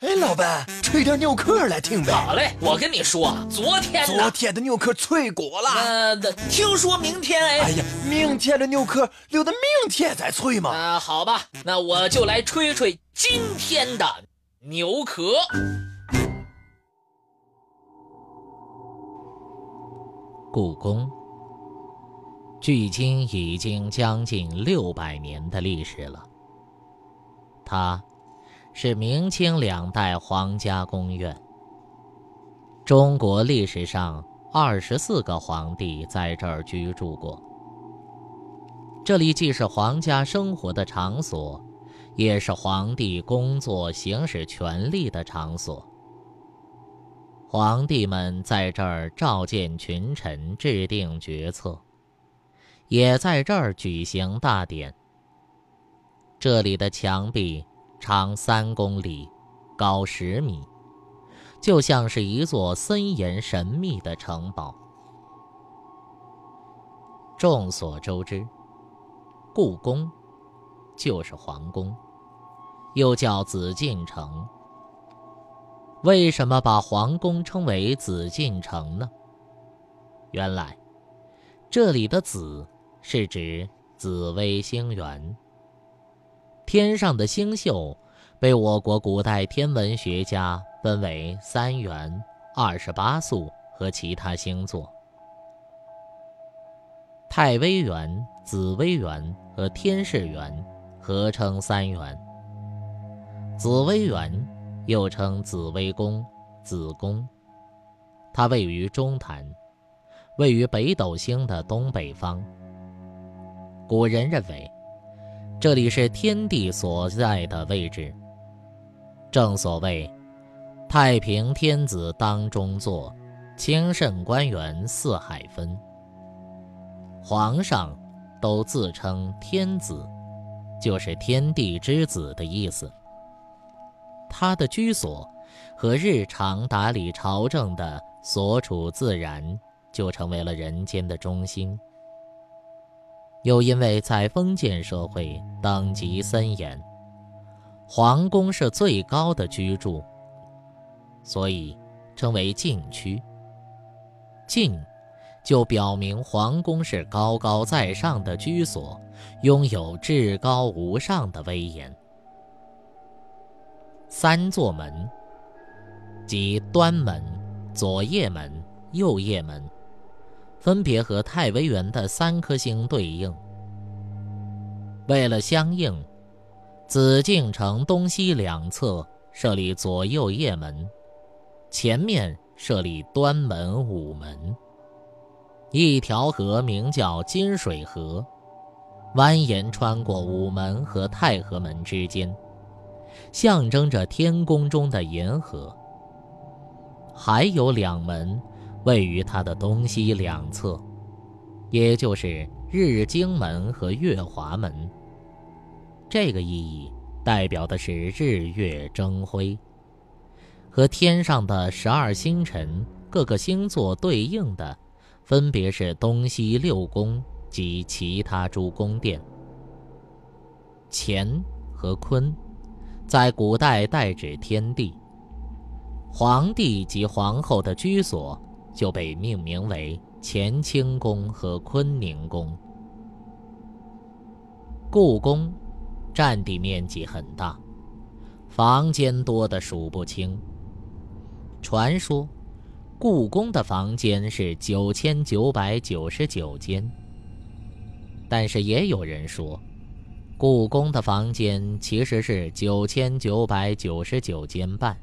哎，老板，吹点牛壳来听呗。好嘞，我跟你说，昨天昨天的牛壳脆果了。呃，听说明天哎，哎呀，明天的牛壳留到明天再吹嘛。啊、好吧，那我就来吹吹今天的牛壳。故宫，距今已经将近六百年的历史了。它，是明清两代皇家宫苑。中国历史上二十四个皇帝在这儿居住过。这里既是皇家生活的场所，也是皇帝工作、行使权力的场所。皇帝们在这儿召见群臣，制定决策，也在这儿举行大典。这里的墙壁长三公里，高十米，就像是一座森严神秘的城堡。众所周知，故宫就是皇宫，又叫紫禁城。为什么把皇宫称为紫禁城呢？原来，这里的“紫”是指紫微星元。天上的星宿被我国古代天文学家分为三元、二十八宿和其他星座。太微垣、紫微垣和天市垣合称三元。紫微垣。又称紫微宫、紫宫，它位于中坛，位于北斗星的东北方。古人认为，这里是天地所在的位置。正所谓“太平天子当中坐，清圣官员四海分”。皇上都自称天子，就是天地之子的意思。他的居所和日常打理朝政的所处自然，就成为了人间的中心。又因为在封建社会等级森严，皇宫是最高的居住，所以称为禁区。禁，就表明皇宫是高高在上的居所，拥有至高无上的威严。三座门，即端门、左掖门、右掖门，分别和太微垣的三颗星对应。为了相应，紫禁城东西两侧设立左右掖门，前面设立端门、午门。一条河名叫金水河，蜿蜒穿过午门和太和门之间。象征着天宫中的银河。还有两门，位于它的东西两侧，也就是日经门和月华门。这个意义代表的是日月争辉，和天上的十二星辰、各个星座对应的，分别是东西六宫及其他诸宫殿。乾和坤。在古代代指天地，皇帝及皇后的居所就被命名为乾清宫和坤宁宫。故宫占地面积很大，房间多得数不清。传说，故宫的房间是九千九百九十九间，但是也有人说。故宫的房间其实是九千九百九十九间半，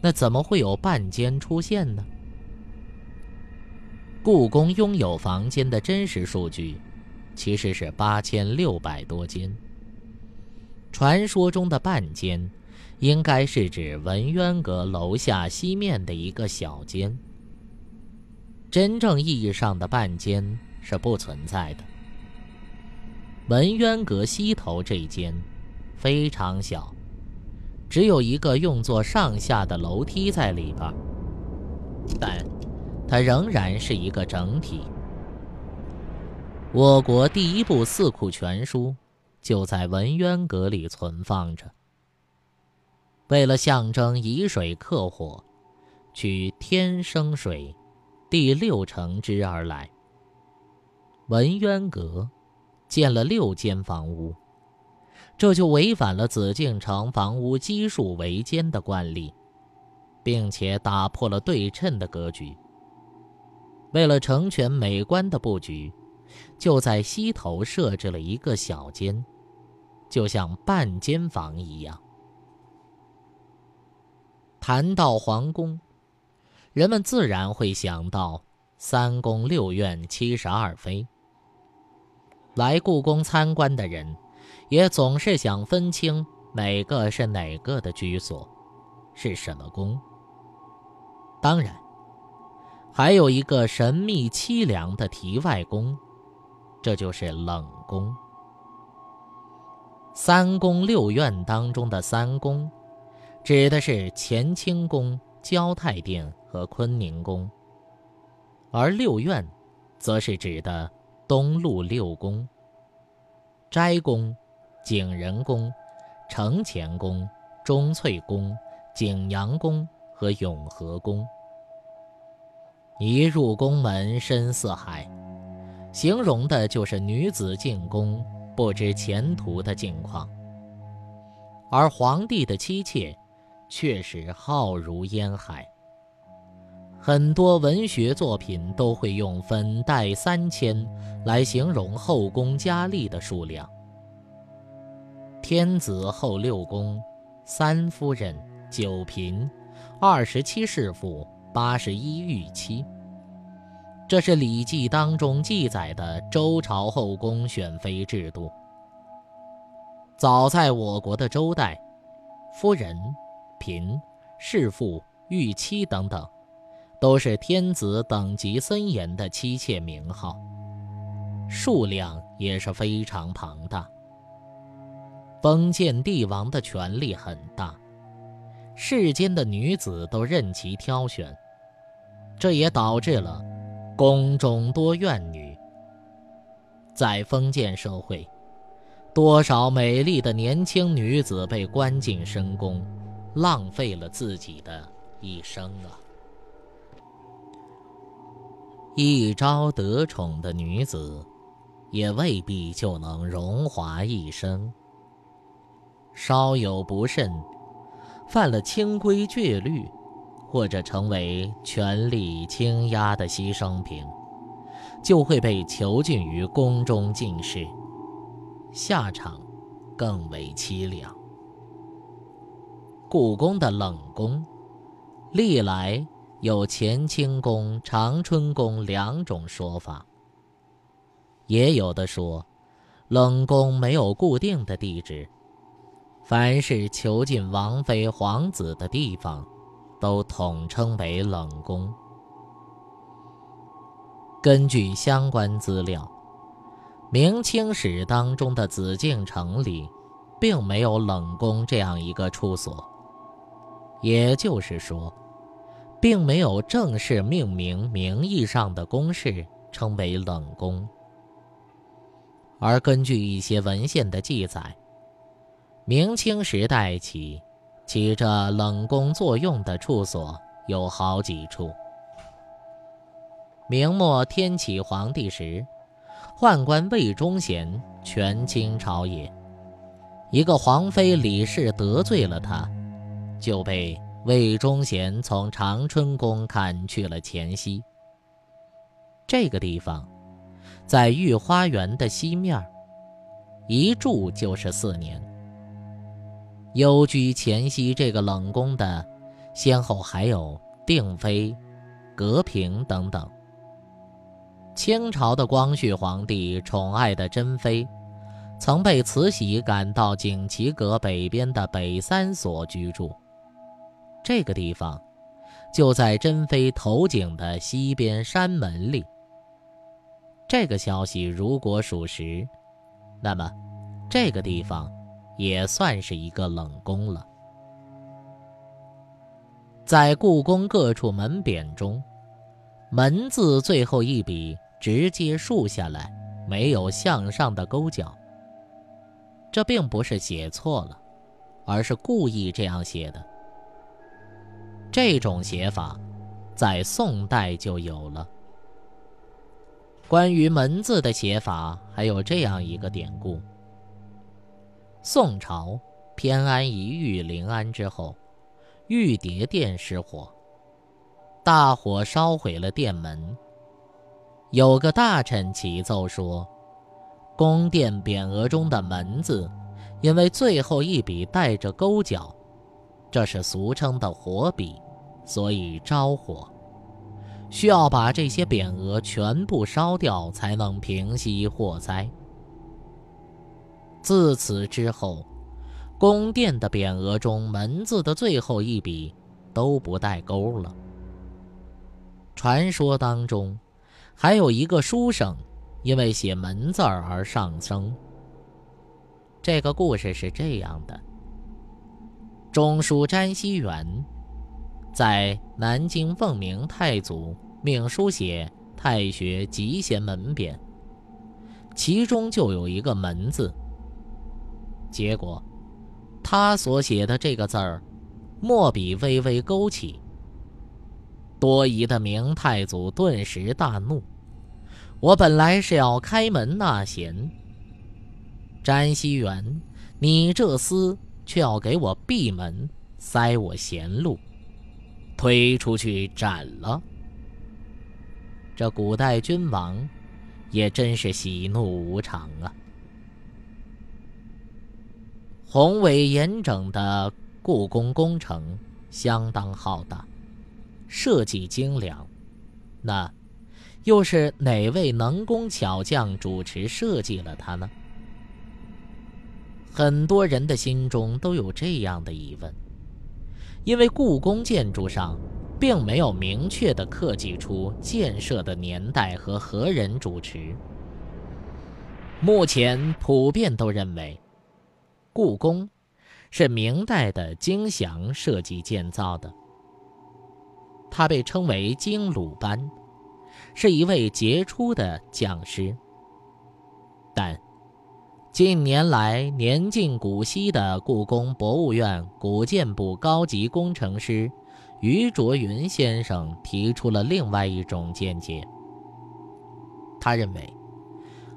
那怎么会有半间出现呢？故宫拥有房间的真实数据，其实是八千六百多间。传说中的半间，应该是指文渊阁楼下西面的一个小间。真正意义上的半间是不存在的。文渊阁西头这间非常小，只有一个用作上下的楼梯在里边，但它仍然是一个整体。我国第一部四库全书就在文渊阁里存放着。为了象征以水克火，取天生水，地六成之而来。文渊阁建了六间房屋，这就违反了紫禁城房屋基数为间的惯例，并且打破了对称的格局。为了成全美观的布局，就在西头设置了一个小间，就像半间房一样。谈到皇宫，人们自然会想到三宫六院七十二妃。来故宫参观的人，也总是想分清哪个是哪个的居所，是什么宫。当然，还有一个神秘凄凉的题外宫，这就是冷宫。三宫六院当中的三宫，指的是乾清宫、交泰殿和坤宁宫，而六院，则是指的。东路六宫：斋宫、景仁宫、承乾宫、钟粹宫、景阳宫和永和宫。一入宫门深似海，形容的就是女子进宫不知前途的境况。而皇帝的妻妾，确实浩如烟海。很多文学作品都会用“粉黛三千”来形容后宫佳丽的数量。天子后六宫，三夫人、九嫔、二十七侍妇、八十一御妻。这是《礼记》当中记载的周朝后宫选妃制度。早在我国的周代，夫人、嫔、侍妇、御妻等等。都是天子等级森严的妻妾名号，数量也是非常庞大。封建帝王的权力很大，世间的女子都任其挑选，这也导致了宫中多怨女。在封建社会，多少美丽的年轻女子被关进深宫，浪费了自己的一生啊！一朝得宠的女子，也未必就能荣华一生。稍有不慎，犯了清规戒律，或者成为权力倾压的牺牲品，就会被囚禁于宫中禁室，下场更为凄凉。故宫的冷宫，历来。有乾清宫、长春宫两种说法。也有的说，冷宫没有固定的地址，凡是囚禁王妃、皇子的地方，都统称为冷宫。根据相关资料，明清史当中的紫禁城里，并没有冷宫这样一个处所。也就是说。并没有正式命名名义上的宫室称为冷宫，而根据一些文献的记载，明清时代起，起着冷宫作用的处所有好几处。明末天启皇帝时，宦官魏忠贤权倾朝野，一个皇妃李氏得罪了他，就被。魏忠贤从长春宫砍去了前溪。这个地方，在御花园的西面，一住就是四年。幽居前夕这个冷宫的，先后还有定妃、格平等等。清朝的光绪皇帝宠爱的珍妃，曾被慈禧赶到景祺阁北边的北三所居住。这个地方，就在珍妃头颈的西边山门里。这个消息如果属实，那么这个地方也算是一个冷宫了。在故宫各处门匾中，“门”字最后一笔直接竖下来，没有向上的勾角。这并不是写错了，而是故意这样写的。这种写法，在宋代就有了。关于门字的写法，还有这样一个典故：宋朝偏安一隅临安之后，玉蝶殿失火，大火烧毁了殿门。有个大臣启奏说，宫殿匾额中的“门”字，因为最后一笔带着勾角，这是俗称的火笔，所以着火。需要把这些匾额全部烧掉，才能平息火灾。自此之后，宫殿的匾额中“门”字的最后一笔都不带勾了。传说当中。还有一个书生，因为写门字而上升。这个故事是这样的：中书詹希元在南京奉明太祖命书写太学集贤门匾，其中就有一个“门”字。结果，他所写的这个字儿，墨笔微微勾起。多疑的明太祖顿时大怒。我本来是要开门纳贤，詹希元，你这厮却要给我闭门，塞我贤路，推出去斩了。这古代君王，也真是喜怒无常啊！宏伟严整的故宫工程相当浩大。设计精良，那又是哪位能工巧匠主持设计了它呢？很多人的心中都有这样的疑问，因为故宫建筑上并没有明确的刻记出建设的年代和何人主持。目前普遍都认为，故宫是明代的金祥设计建造的。他被称为京鲁班，是一位杰出的匠师。但近年来年近古稀的故宫博物院古建部高级工程师于卓云先生提出了另外一种见解。他认为，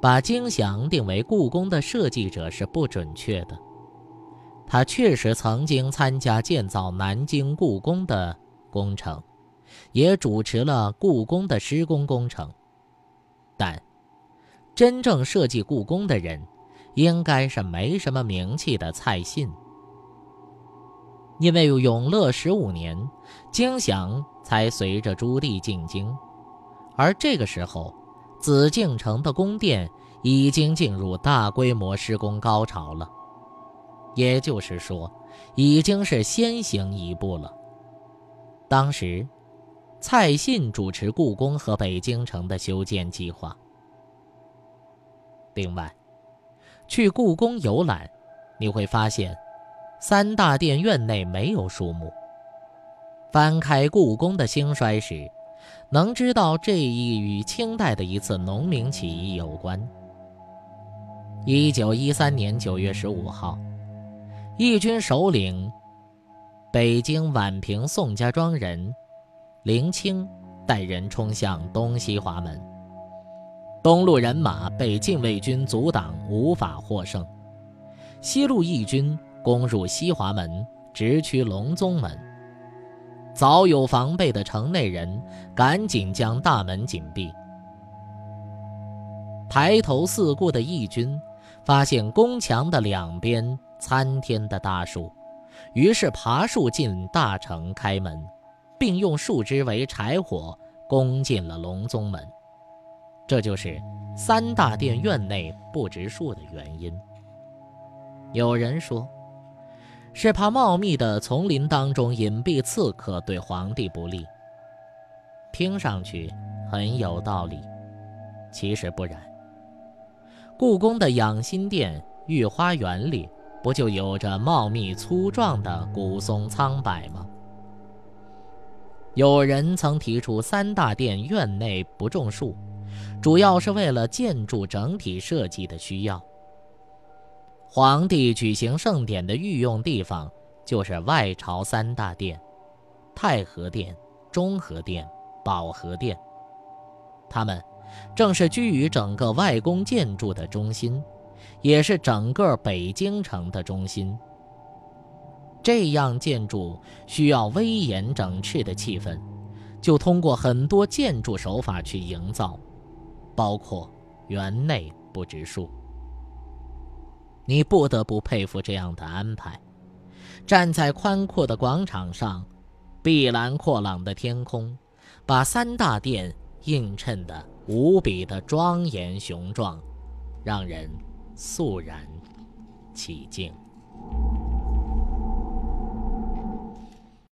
把京祥定为故宫的设计者是不准确的。他确实曾经参加建造南京故宫的工程。也主持了故宫的施工工程，但真正设计故宫的人，应该是没什么名气的蔡信。因为永乐十五年，京祥才随着朱棣进京，而这个时候，紫禁城的宫殿已经进入大规模施工高潮了，也就是说，已经是先行一步了。当时。蔡信主持故宫和北京城的修建计划。另外，去故宫游览，你会发现，三大殿院内没有树木。翻开故宫的兴衰史，能知道这一与清代的一次农民起义有关。一九一三年九月十五号，义军首领，北京宛平宋家庄人。林清带人冲向东西华门，东路人马被禁卫军阻挡，无法获胜。西路义军攻入西华门，直趋隆宗门。早有防备的城内人赶紧将大门紧闭。抬头四顾的义军发现宫墙的两边参天的大树，于是爬树进大城开门。并用树枝为柴火攻进了隆宗门，这就是三大殿院内不植树的原因。有人说，是怕茂密的丛林当中隐蔽刺客对皇帝不利。听上去很有道理，其实不然。故宫的养心殿御花园里，不就有着茂密粗壮的古松苍柏吗？有人曾提出，三大殿院内不种树，主要是为了建筑整体设计的需要。皇帝举行盛典的御用地方就是外朝三大殿：太和殿、中和殿、保和殿。它们正是居于整个外宫建筑的中心，也是整个北京城的中心。这样建筑需要威严整饬的气氛，就通过很多建筑手法去营造，包括园内不植树。你不得不佩服这样的安排。站在宽阔的广场上，碧蓝阔朗的天空，把三大殿映衬得无比的庄严雄壮，让人肃然起敬。